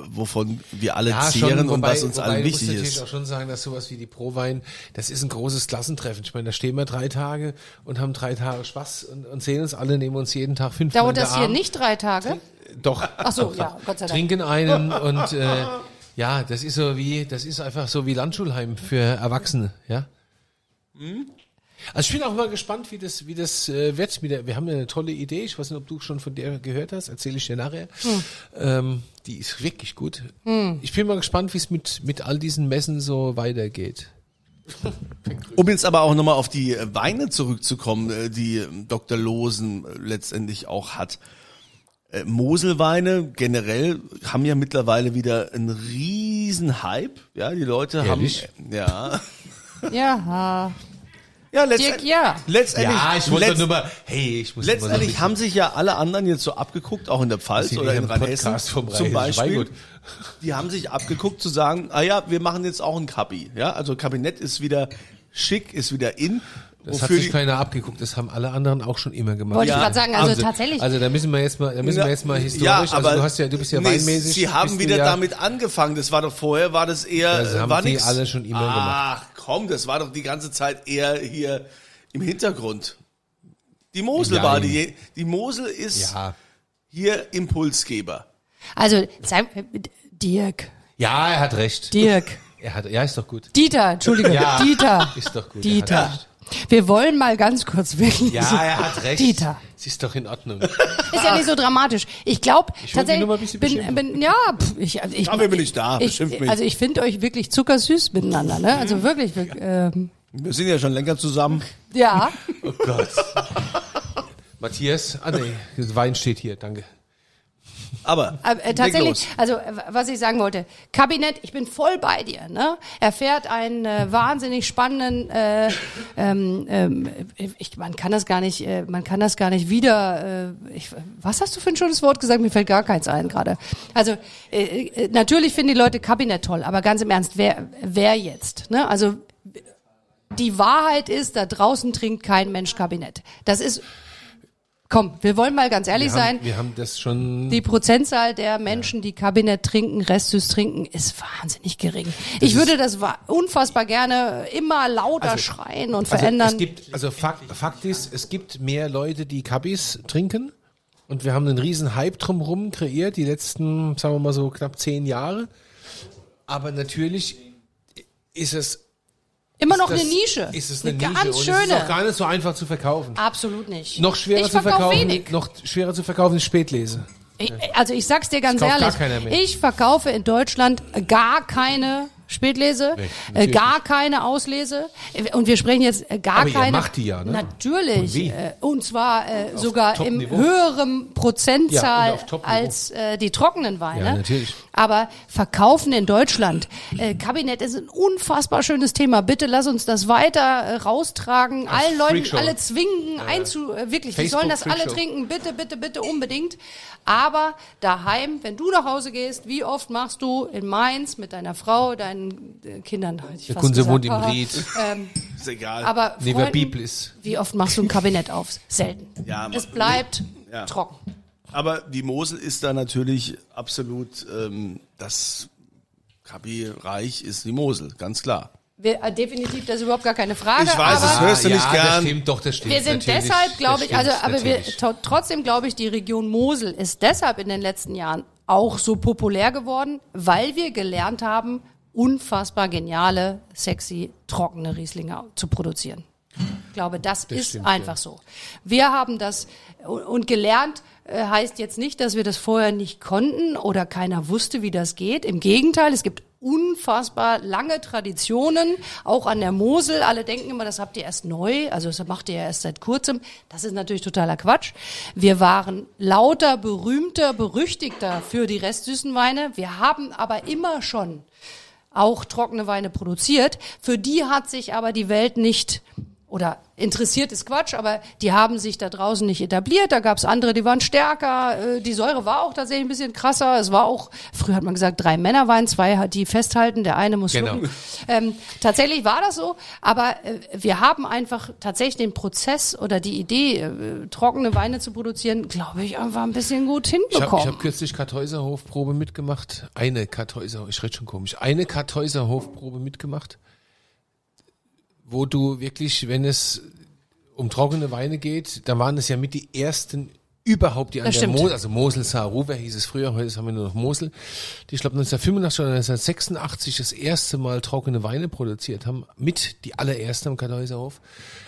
wovon wir alle Ja, zehren schon, und wobei, was uns wobei allen du musst wichtig natürlich ist. auch schon sagen, dass sowas wie die Prowein, das ist ein großes Klassentreffen. Ich meine, da stehen wir drei Tage und haben drei Tage Spaß und, und sehen uns alle, nehmen uns jeden Tag fünf Dauert das hier Arm. nicht drei Tage? Doch. Ach so, ja, Gott sei Dank. Trinken einen (laughs) und äh, ja, das ist so wie, das ist einfach so wie Landschulheim für Erwachsene, ja. Also ich bin auch mal gespannt, wie das, wie das äh, wird. Mit der, wir haben eine tolle Idee. Ich weiß nicht, ob du schon von der gehört hast. Erzähle ich dir nachher. Ähm, die ist wirklich gut. Ich bin mal gespannt, wie es mit, mit all diesen Messen so weitergeht. (laughs) Um jetzt aber auch nochmal auf die Weine zurückzukommen, äh, die ähm, Dr. Losen äh, letztendlich auch hat. Äh, Moselweine generell haben ja mittlerweile wieder einen riesen Hype. Ja, die Leute Ehrlich? haben ja Ja, (laughs) (laughs) ja Dirk, letztendlich, ja. letztendlich letzt- nur mal, hey, ich muss so Letztendlich haben sich ja alle anderen jetzt so abgeguckt, auch in der Pfalz oder in Rheinhessen zum Beispiel. Die haben sich abgeguckt zu sagen, ah ja, wir machen jetzt auch ein Kabi. Ja, also Kabinett ist wieder schick, ist wieder in. Das hat sich keiner abgeguckt, das haben alle anderen auch schon immer gemacht. wollte Ja, ich gerade sagen, also tatsächlich. Also da müssen wir jetzt mal, da müssen wir jetzt mal historisch, Ja, also aber du hast ja, du bist ja nee, weinmäßig. Sie haben wieder ja, damit angefangen. Das war doch vorher, war das eher, Das äh, haben war die nix. alle schon immer Ach, komm, das war doch die ganze Zeit eher hier im Hintergrund. Die Mosel Nein. war die, die Mosel ist Ja. hier Impulsgeber. Also, Dirk, Ja, er hat recht. Dirk, Er hat, ja, ist doch gut. Dieter, Entschuldigung, Ja. Dieter, Ist doch gut. Er hat Dieter. Wir wollen mal ganz kurz wirklich. Ja, er hat recht. Dieter. Es ist doch in Ordnung. Ist ja nicht so dramatisch. Ich glaube tatsächlich, nur mal ein bisschen bin, bin, ja, pff, ich, also ich, Dafür bin ich da, ich, beschimpf mich. Also ich finde euch wirklich zuckersüß miteinander, ne? Also wirklich, wir- ähm, Wir sind ja schon länger zusammen. ja. Oh Gott. (laughs) Matthias, ah nee, das Wein steht hier, danke. Aber äh, tatsächlich, also äh, was ich sagen wollte, Kabinett, ich bin voll bei dir. Ne? Er fährt einen äh, wahnsinnig spannenden, äh, ähm, ähm, ich, man kann das gar nicht, äh, man kann das gar nicht wieder. Äh, ich, was hast du für ein schönes Wort gesagt? Mir fällt gar keins ein gerade. Also äh, äh, natürlich finden die Leute Kabinett toll, aber ganz im Ernst, wer, wer jetzt? Ne? Also die Wahrheit ist, da draußen trinkt kein Mensch Kabinett. Das ist, komm, wir wollen mal ganz ehrlich Wir sein. haben, wir haben das schon. Die Prozentzahl der Menschen, die Kabinett trinken, Restsüß trinken, ist wahnsinnig gering. ich würde das unfassbar gerne immer lauter schreien und also verändern. es gibt, also Fakt, Fakt ist, es gibt mehr Leute, die Kabis trinken. Und wir haben einen riesen Hype drumherum kreiert, die letzten, sagen wir mal so knapp zehn Jahre. Aber natürlich ist es immer noch das, eine Nische. Ist es eine, eine Nische ganz und schöne. es ist auch gar nicht so einfach zu verkaufen. Absolut nicht. Noch schwerer ich zu verkauf verkaufen, Wenig. noch schwerer zu verkaufen ist Spätlese. Ich, also ich sag's dir ganz ehrlich, ich verkaufe in Deutschland gar keine Spätlese, äh, gar keine Auslese äh, und wir sprechen jetzt äh, gar Aber ihr keine. macht die ja, ne? Natürlich Und äh, und zwar äh, sogar im höheren Prozentzahl Ja, auf als äh, die trockenen Weine. Ja, natürlich. Aber verkaufen in Deutschland, äh, Kabinett ist ein unfassbar schönes Thema. Bitte lass uns das weiter äh, raustragen, allen Leuten, alle zwingen einzu, äh, wirklich, die sollen das alle trinken, bitte, bitte, bitte unbedingt. Aber daheim, wenn du nach Hause gehst, wie oft machst du in Mainz mit deiner Frau, deinen äh, Kindern? hätte ich Der fast Kunze gesagt. wohnt im. Ried. Ähm, Ist egal. aber Freunden, Bibel ist. wie oft machst du ein Kabinett auf? Selten. Ja, es bleibt Ja. trocken. Aber die Mosel ist da natürlich absolut ähm, das Kabi-Reich ist die Mosel, ganz klar. Wir, äh, definitiv, das ist überhaupt gar keine Frage. Ich weiß, aber es hörst du ja, nicht Das gern. stimmt doch, das stimmt. Wir sind natürlich. deshalb, glaube Das ich, also, aber wir, natürlich. trotzdem glaube ich, die Region Mosel ist deshalb in den letzten Jahren auch so populär geworden, weil wir gelernt haben, unfassbar geniale, sexy, trockene Rieslinge zu produzieren. Ich glaube, das, ist stimmt, einfach so. Wir haben das und- gelernt äh, heißt jetzt nicht, dass wir das vorher nicht konnten oder keiner wusste, wie das geht. Im Gegenteil, es gibt unfassbar lange Traditionen, auch an der Mosel. Alle denken immer, das habt ihr erst neu, also das macht ihr ja erst seit kurzem. Das ist natürlich totaler Quatsch. Wir waren lauter, berühmter, berüchtigter für die restsüßen Weine. Wir haben aber immer schon auch trockene Weine produziert. Für die hat sich aber die Welt nicht oder interessiert ist Quatsch, aber die haben sich da draußen nicht etabliert. Da gab es andere, die waren stärker. Äh, Die Säure war auch tatsächlich ein bisschen krasser. Es war auch, früher hat man gesagt, drei Männerwein, zwei hat die festhalten, der eine muss Genau. Ähm, tatsächlich war das so, aber äh, wir haben einfach tatsächlich den Prozess oder die Idee, äh, trockene Weine zu produzieren, glaube ich, einfach ein bisschen gut Ich habe hinbekommen. ich hab kürzlich Kartäuser Hofprobe mitgemacht. Eine Kartäuser, ich rede schon komisch. Eine Kartäuser Hofprobe mitgemacht, wo du wirklich, wenn es um trockene Weine geht, da waren es ja mit die ersten überhaupt die an Das der. Mosel, also Mosel Saarruwer hieß es früher, heute haben wir nur noch Mosel, die ich glaube 1985 oder 1986 das erste Mal trockene Weine produziert haben, mit die allererste am Kartäuserhof,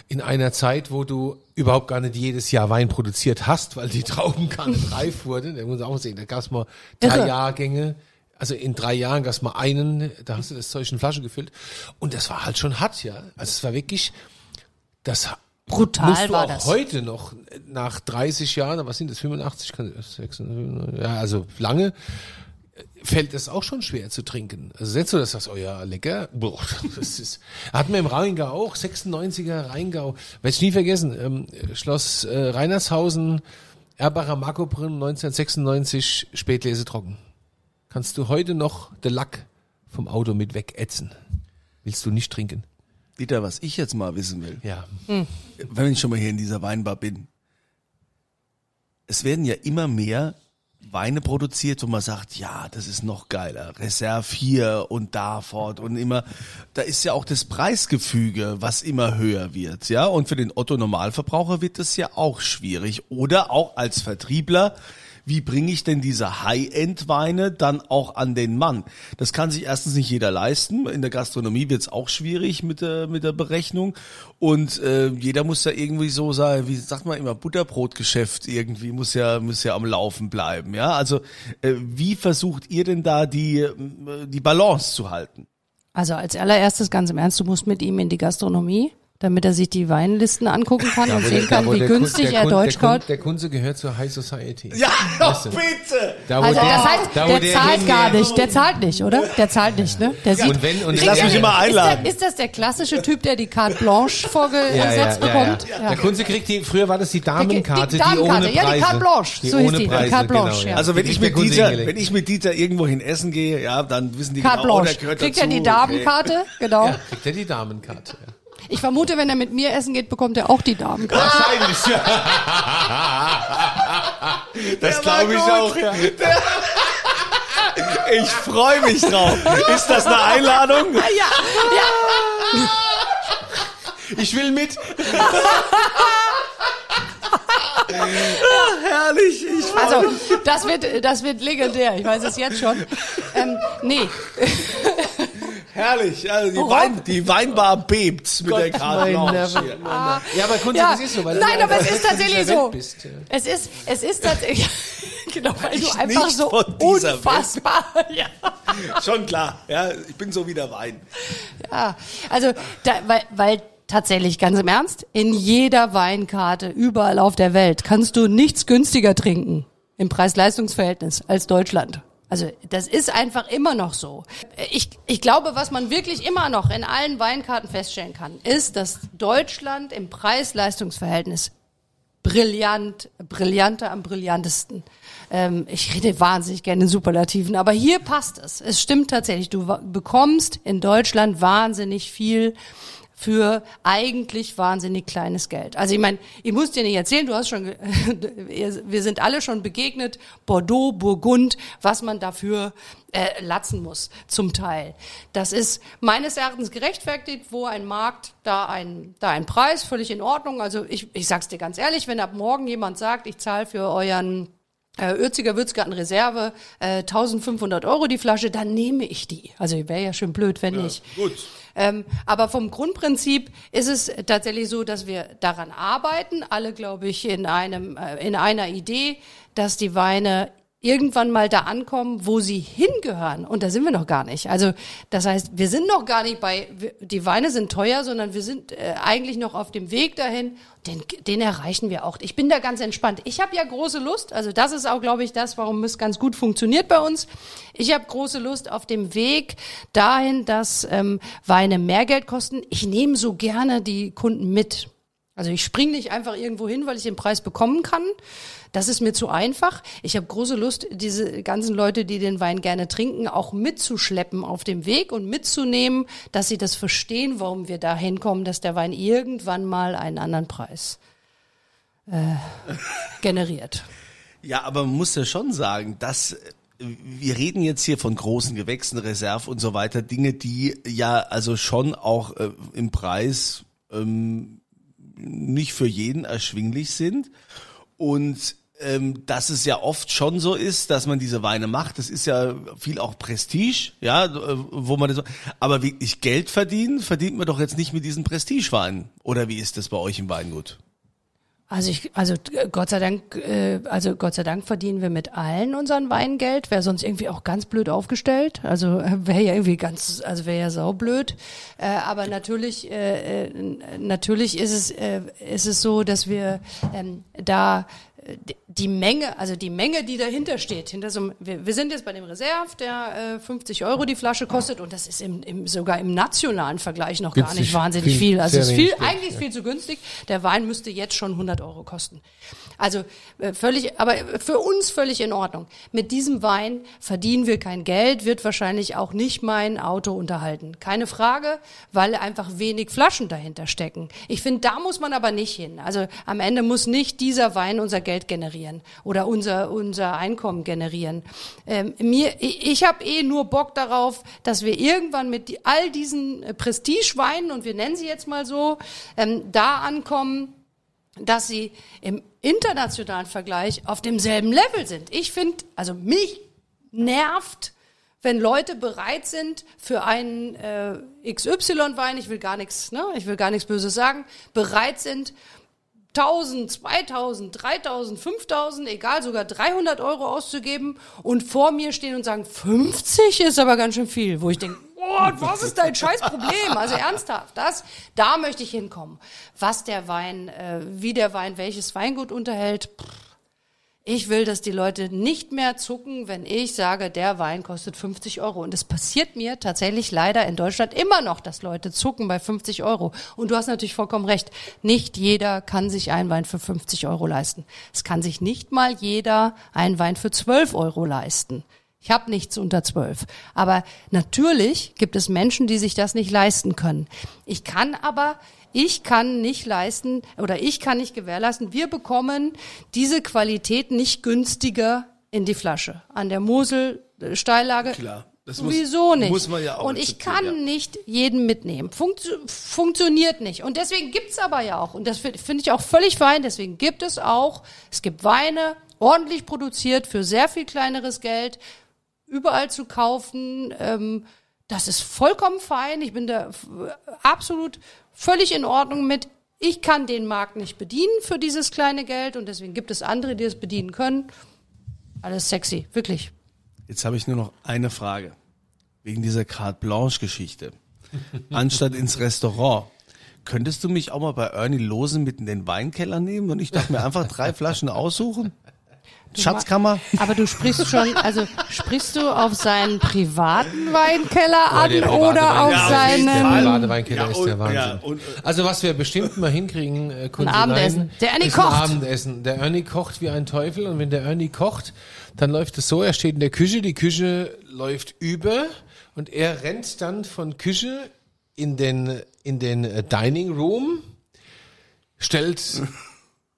in einer Zeit, wo du überhaupt gar nicht jedes Jahr Wein produziert hast, weil die (laughs) Trauben gar nicht reif wurden. Da muss man auch sehen, da gab es mal drei Irre. Jahrgänge, also in drei Jahren gab es mal einen, da hast du das Zeug in Flasche gefüllt und das war halt schon hart, ja. Also es war wirklich, das Brutal musst du war auch das. heute noch nach 30 Jahren, was sind das, 85, kann- 86, ja, also lange, fällt es auch schon schwer zu trinken. Also setzt du das, sagst, oh ja, lecker, boah, (laughs) das ist, hatten wir im Rheingau auch, 96er Rheingau, werde ich nie vergessen, ähm, Schloss äh, Reinershausen, Erbacher Markobrunn, 1996, Spätlese trocken. Kannst du heute noch den Lack vom Auto mit wegätzen. Willst du nicht trinken? Dieter, was ich jetzt mal wissen will, Ja. wenn ich schon mal hier in dieser Weinbar bin. Es werden ja immer mehr Weine produziert, wo man sagt, ja, das ist noch geiler. Reserve hier und da fort und immer, da ist ja auch das Preisgefüge, was immer höher wird, ja. Und für den Otto Normalverbraucher wird das ja auch schwierig. Oder auch als Vertriebler, wie bringe ich denn diese High-End-Weine dann auch an den Mann? Das kann sich erstens nicht jeder leisten. In der Gastronomie wird es auch schwierig mit der, mit der Berechnung. Und äh, jeder muss ja irgendwie so sein, wie sagt man immer, Butterbrotgeschäft irgendwie muss ja, muss ja am Laufen bleiben. Ja, also äh, wie versucht ihr denn da die, äh, die Balance zu halten? Also als allererstes ganz im Ernst, du musst mit ihm in die Gastronomie, damit er sich die Weinlisten angucken kann und sehen kann, wie günstig er Deutsch der, kaut. der Kunze gehört zur High Society. Ja, Weißt du? bitte! Da, Also der, das heißt, da, wo der zahlt gar nicht, der zahlt nicht, oder? Der zahlt nicht, ne? Der sieht, Und wenn, und Ich lass mich immer einladen. Ist, der, ist das der klassische Typ, der die Carte Blanche vorgesetzt bekommt? Der Kunze kriegt die, früher war das die Damenkarte, Die die, Damenkarte, ohne ja, die Preise. Carte Blanche, so hieß die, die Preise, Carte Blanche, genau, ja. Also wenn Die ich mit der Dieter, wenn ich mit Dieter irgendwo hin essen Ich vermute, wenn er mit mir essen geht, bekommt er auch die Damenkarte. Wahrscheinlich, ja. (laughs) Das glaube ich auch, ja. Ich freue mich drauf. Ist das eine Einladung? Ja, ja. Ich will mit. (laughs) Herrlich. Ich Also, das wird, das wird legendär. Ich weiß es jetzt schon. Ähm, nee. Herrlich. Also die, Wein, die Weinbar bebt mit der Karte. Nerven. Ja, aber Kunze, Ja. das ist so. Weil Nein, du aber es einfach ist tatsächlich so. Bist, ja. Es ist, es ist tatsächlich, (laughs) genau, weil du ich einfach nicht so unfassbar, (laughs) ja. Schon klar. Ja, ich bin so wie der Wein. Ja, also, da, weil, weil tatsächlich, ganz im Ernst, in jeder Weinkarte, überall auf der Welt, kannst du nichts günstiger trinken im Preis-Leistungs-Verhältnis als Deutschland. Also das ist einfach immer noch so. Ich, ich glaube, was man wirklich immer noch in allen Weinkarten feststellen kann, ist, dass Deutschland im Preis-Leistungs-Verhältnis brillant, brillanter am brillantesten. Ähm, ich rede wahnsinnig gerne in Superlativen, aber hier passt es. Es stimmt tatsächlich. Du bekommst in Deutschland wahnsinnig viel für eigentlich wahnsinnig kleines Geld. Also ich meine, ich muss dir nicht erzählen, du hast schon, (laughs) wir sind alle schon begegnet, Bordeaux, Burgund, was man dafür äh, latzen muss, zum Teil. Das ist meines Erachtens gerechtfertigt, wo ein Markt da ein, da ein Preis, völlig in Ordnung. Also ich, ich sag's dir ganz ehrlich, wenn ab morgen jemand sagt, ich zahle für euren äh,Ürziger Würzgarten Reserve äh, 1500 Euro die Flasche, dann nehme ich die. Also wäre ja schön blöd, wenn nicht. Gut. Ähm, aber vom Grundprinzip ist es tatsächlich so, dass wir daran arbeiten, alle, glaube ich, in einem, äh, in einer Idee, dass die Weine irgendwann mal da ankommen, wo sie hingehören. Und da sind wir noch gar nicht. Also das heißt, wir sind noch gar nicht bei, die Weine sind teuer, sondern wir sind äh, eigentlich noch auf dem Weg dahin. Den, den erreichen wir auch. Ich bin da ganz entspannt. Ich habe ja große Lust, also das ist auch, glaube ich, das, warum es ganz gut funktioniert bei uns. Ich habe große Lust auf dem Weg dahin, dass ähm, Weine mehr Geld kosten. Ich nehme so gerne die Kunden mit. Also ich springe nicht einfach irgendwo hin, weil ich den Preis bekommen kann. Das ist mir zu einfach. Ich habe große Lust, diese ganzen Leute, die den Wein gerne trinken, auch mitzuschleppen auf dem Weg und mitzunehmen, dass sie das verstehen, warum wir da hinkommen, dass der Wein irgendwann mal einen anderen Preis äh, generiert. Ja, aber man muss ja schon sagen, dass äh, wir reden jetzt hier von großen Gewächsen, Reserve und so weiter, Dinge, die ja also schon auch äh, im Preis ähm, nicht für jeden erschwinglich sind. Und ähm, dass es ja oft schon so ist, dass man diese Weine macht. Das ist ja viel auch Prestige, ja, äh, wo man das aber wirklich Geld verdienen, verdient man doch jetzt nicht mit diesen Prestigeweinen. Oder wie ist das bei euch im Weingut? Also ich, also Gott sei Dank, äh, also Gott sei Dank verdienen wir mit allen unseren Weinen Geld. Wäre sonst irgendwie auch ganz blöd aufgestellt. Also äh, wäre ja irgendwie ganz, also wäre ja saublöd. Äh, aber natürlich, äh, äh, natürlich ist es, äh, ist es so, dass wir ähm, da äh, die Menge, also die Menge, die dahinter steht, hinter so einem, wir, wir sind jetzt bei dem Reserve, der äh, 50 Euro die Flasche kostet und das ist im, im, sogar im nationalen Vergleich noch gar Günstig. nicht wahnsinnig Viel, viel. Also es ist viel, Geld, eigentlich viel zu günstig. Der Wein müsste jetzt schon 100 Euro kosten. Also äh, völlig, aber für uns völlig in Ordnung. Mit diesem Wein verdienen wir kein Geld, wird wahrscheinlich auch nicht mein Auto unterhalten. Keine Frage, weil einfach wenig Flaschen dahinter stecken. Ich finde, da muss man aber nicht hin. Also am Ende muss nicht dieser Wein unser Geld generieren oder unser, unser Einkommen generieren. Ähm, mir, ich, ich habe eh nur Bock darauf, dass wir irgendwann mit die, all diesen äh, Prestigeweinen, und wir nennen sie jetzt mal so, ähm, da ankommen, dass sie im internationalen Vergleich auf demselben Level sind. Ich finde, also mich nervt, wenn Leute bereit sind für einen äh, XY-Wein, ich will gar nichts, ne, ich will gar nichts Böses sagen, bereit sind 1000, 2000, 3000, 5000, egal, sogar 300 Euro auszugeben und vor mir stehen und sagen, 50 ist aber ganz schön viel, wo ich denke, oh, was ist dein scheiß Problem? Also ernsthaft, das, da möchte ich hinkommen. Was der Wein, äh, wie der Wein welches Weingut unterhält, pff, ich will, dass die Leute nicht mehr zucken, wenn ich sage, der Wein kostet 50 Euro. Und es passiert mir tatsächlich leider in Deutschland immer noch, dass Leute zucken bei 50 Euro. Und du hast natürlich vollkommen recht. Nicht jeder kann sich einen Wein für 50 Euro leisten. Es kann sich nicht mal jeder einen Wein für 12 Euro leisten. Ich habe nichts unter 12. Aber natürlich gibt es Menschen, die sich das nicht leisten können. Ich kann aber ich kann nicht leisten oder ich kann nicht gewährleisten, wir bekommen diese Qualität nicht günstiger in die Flasche. An der Mosel äh, Steillage Klar. Das muss- sowieso nicht. muss man ja auch Und ich kann ja. nicht jeden mitnehmen. Funktio funktioniert nicht. Und deswegen gibt's aber ja auch, und das finde find ich auch völlig fein, deswegen gibt es auch, es gibt Weine, ordentlich produziert, für sehr viel kleineres Geld, überall zu kaufen. Ähm, das ist vollkommen fein. Ich bin da absolut völlig in Ordnung mit. Ich kann den Markt nicht bedienen für dieses kleine Geld und deswegen gibt es andere, die es bedienen können. Alles sexy, wirklich. Jetzt habe ich nur noch eine Frage. Wegen dieser Carte Blanche-Geschichte. (laughs) Anstatt ins Restaurant. Könntest du mich auch mal bei Ernie Losen mit in den Weinkeller nehmen und ich darf mir einfach drei Flaschen aussuchen? Schatzkammer? Aber du sprichst schon, also sprichst du auf seinen privaten Weinkeller an der private oder auf Weinkeller. Ja, jeden Der Fall. seinen Badeweinkeller Ja, ist und- der Wahnsinn. ja, und- also was wir bestimmt mal hinkriegen, äh, Kunst Abendessen. Der Ernie ist kocht. Ein Abendessen. Der Ernie kocht wie ein Teufel und wenn der Ernie kocht, dann läuft es so, er steht in der Küche, die Küche läuft über und er rennt dann von Küche in den, in den äh, Dining Room, stellt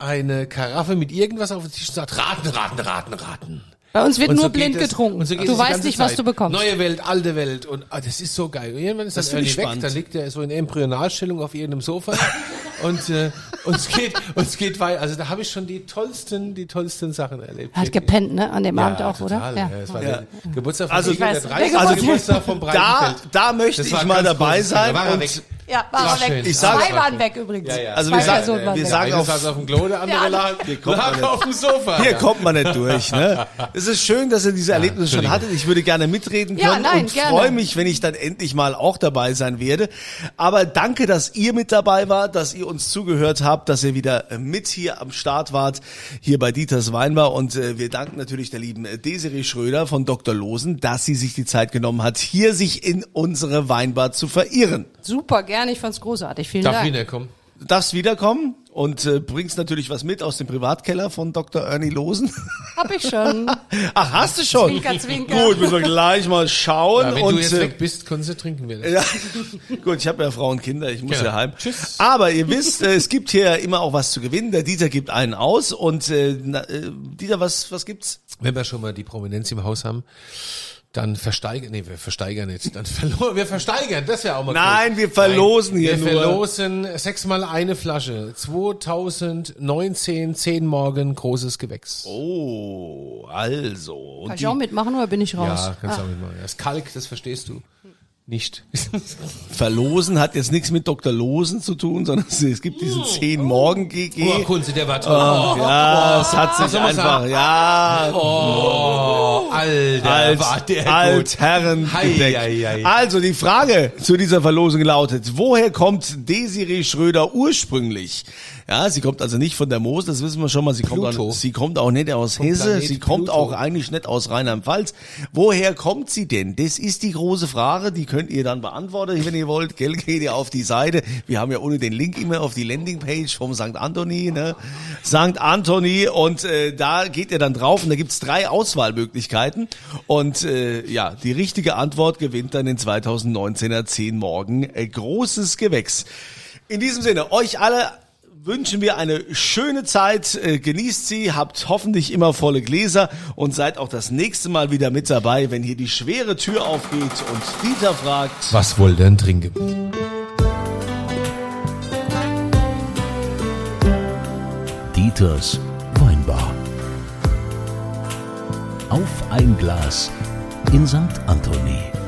eine Karaffe mit irgendwas auf den Tisch und sagt, raten, raten, raten, raten. Bei uns wird Und nur so blind getrunken. und so du weißt nicht, was Zeit. du bekommst. Neue Welt, alte Welt und ah, das ist so geil. Und irgendwann ist Das Ernie ich weg, spannend. dann liegt er so in Embryonalstellung auf irgendeinem Sofa (laughs) und äh, und es geht und es geht weiter. Also da habe ich schon die tollsten, die tollsten Sachen erlebt. Er hat gepennt, ne? An dem Abend auch, total, oder? Ja. Es war der Geburtstag von Also- Ich der weiß, 30. der Geburtstag- Geburtstag von Da, Breitenfeld. da möchte Das ich mal dabei großes sein. Und. Ja, war war weg. schön. Ich sag- Zwei waren weg übrigens. Ja, ja. Also Zwei wir sagen- Personen waren wir weg. sagen eine auf- saß auf dem Klo, der andere Ja. lag, kommt man lag auf dem Sofa. Hier Ja. kommt man nicht durch. Ne? Es ist schön, dass ihr diese Erlebnisse schon hattet. Ich würde gerne mitreden Ja, können nein, und freue mich, wenn ich dann endlich mal auch dabei sein werde. Aber danke, dass ihr mit dabei wart, dass ihr uns zugehört habt, dass ihr wieder äh, mit hier am Start wart, hier bei Dieters Weinbar. Und äh, wir danken natürlich der lieben äh, Desiree Schröder von Dr. Losen, dass sie sich die Zeit genommen hat, hier sich in unsere Weinbar zu verirren. Super, gerne. Ich fand's großartig. Vielen Darf Dank. wieder kommen. Du darfst wiederkommen und äh, bringst natürlich was mit aus dem Privatkeller von Dr. Ernie Losen. (laughs) Hab ich schon. (laughs) Ach, hast du schon? Zwinker, zwinker. Gut, müssen wir gleich mal schauen. Ja, wenn und, du jetzt äh, weg bist, können sie trinken wir das. ja, (laughs) gut, ich habe ja Frauen und Kinder, ich muss Genau. ja heim. Tschüss. Aber ihr wisst, äh, es gibt hier immer auch was zu gewinnen. Der Dieter gibt einen aus und äh, na, äh, Dieter, was was gibt's? Wenn wir schon mal die Prominenz im Haus haben, Dann versteigern, nee, wir versteigern nicht. Dann (laughs) verlo wir versteigern, das wäre auch mal Nein, cool. wir verlosen hier wir nur. verlosen sechsmal eine Flasche. 2019, 10 Morgen, großes Gewächs. Oh, also. Kann die- ich auch mitmachen oder bin ich raus? Ja, kannst du auch mitmachen. Das Kalk, das verstehst du nicht. (laughs) Verlosen hat jetzt nichts mit Dr. Losen zu tun, sondern (laughs) es, gibt diesen 10 Morgen GG. Oh, Kunze, der war toll. ja, es hat sich man einfach, ja, Oh, Alter, als war der. Altherren. Also die Frage zu dieser Verlosung lautet, woher kommt Desiree Schröder ursprünglich? Ja, sie kommt also nicht von der Mosel, das wissen wir schon mal. Sie kommt, Pluto. auch, sie kommt auch nicht aus Hesse, Planet sie kommt Pluto. auch eigentlich nicht aus Rheinland-Pfalz. Woher kommt sie denn? Das ist die große Frage, die könnt ihr dann beantworten, wenn ihr wollt. Gell, geht ihr auf die Seite. Wir haben ja ohne den Link immer auf die Landingpage vom St. Anthony, ne? St. Anthony und äh, da geht ihr dann drauf und da gibt's drei Auswahlmöglichkeiten und äh, ja, die richtige Antwort gewinnt dann den 2019er 10 Morgen äh, großes Gewächs. In diesem Sinne, euch alle wünschen wir eine schöne Zeit. Äh, Genießt sie, habt hoffentlich immer volle Gläser und seid auch das nächste Mal wieder mit dabei, wenn hier die schwere Tür aufgeht und Dieter fragt. Was wollt ihr denn trinken? Dieters Weinbar. Auf ein Glas in St. Anthony.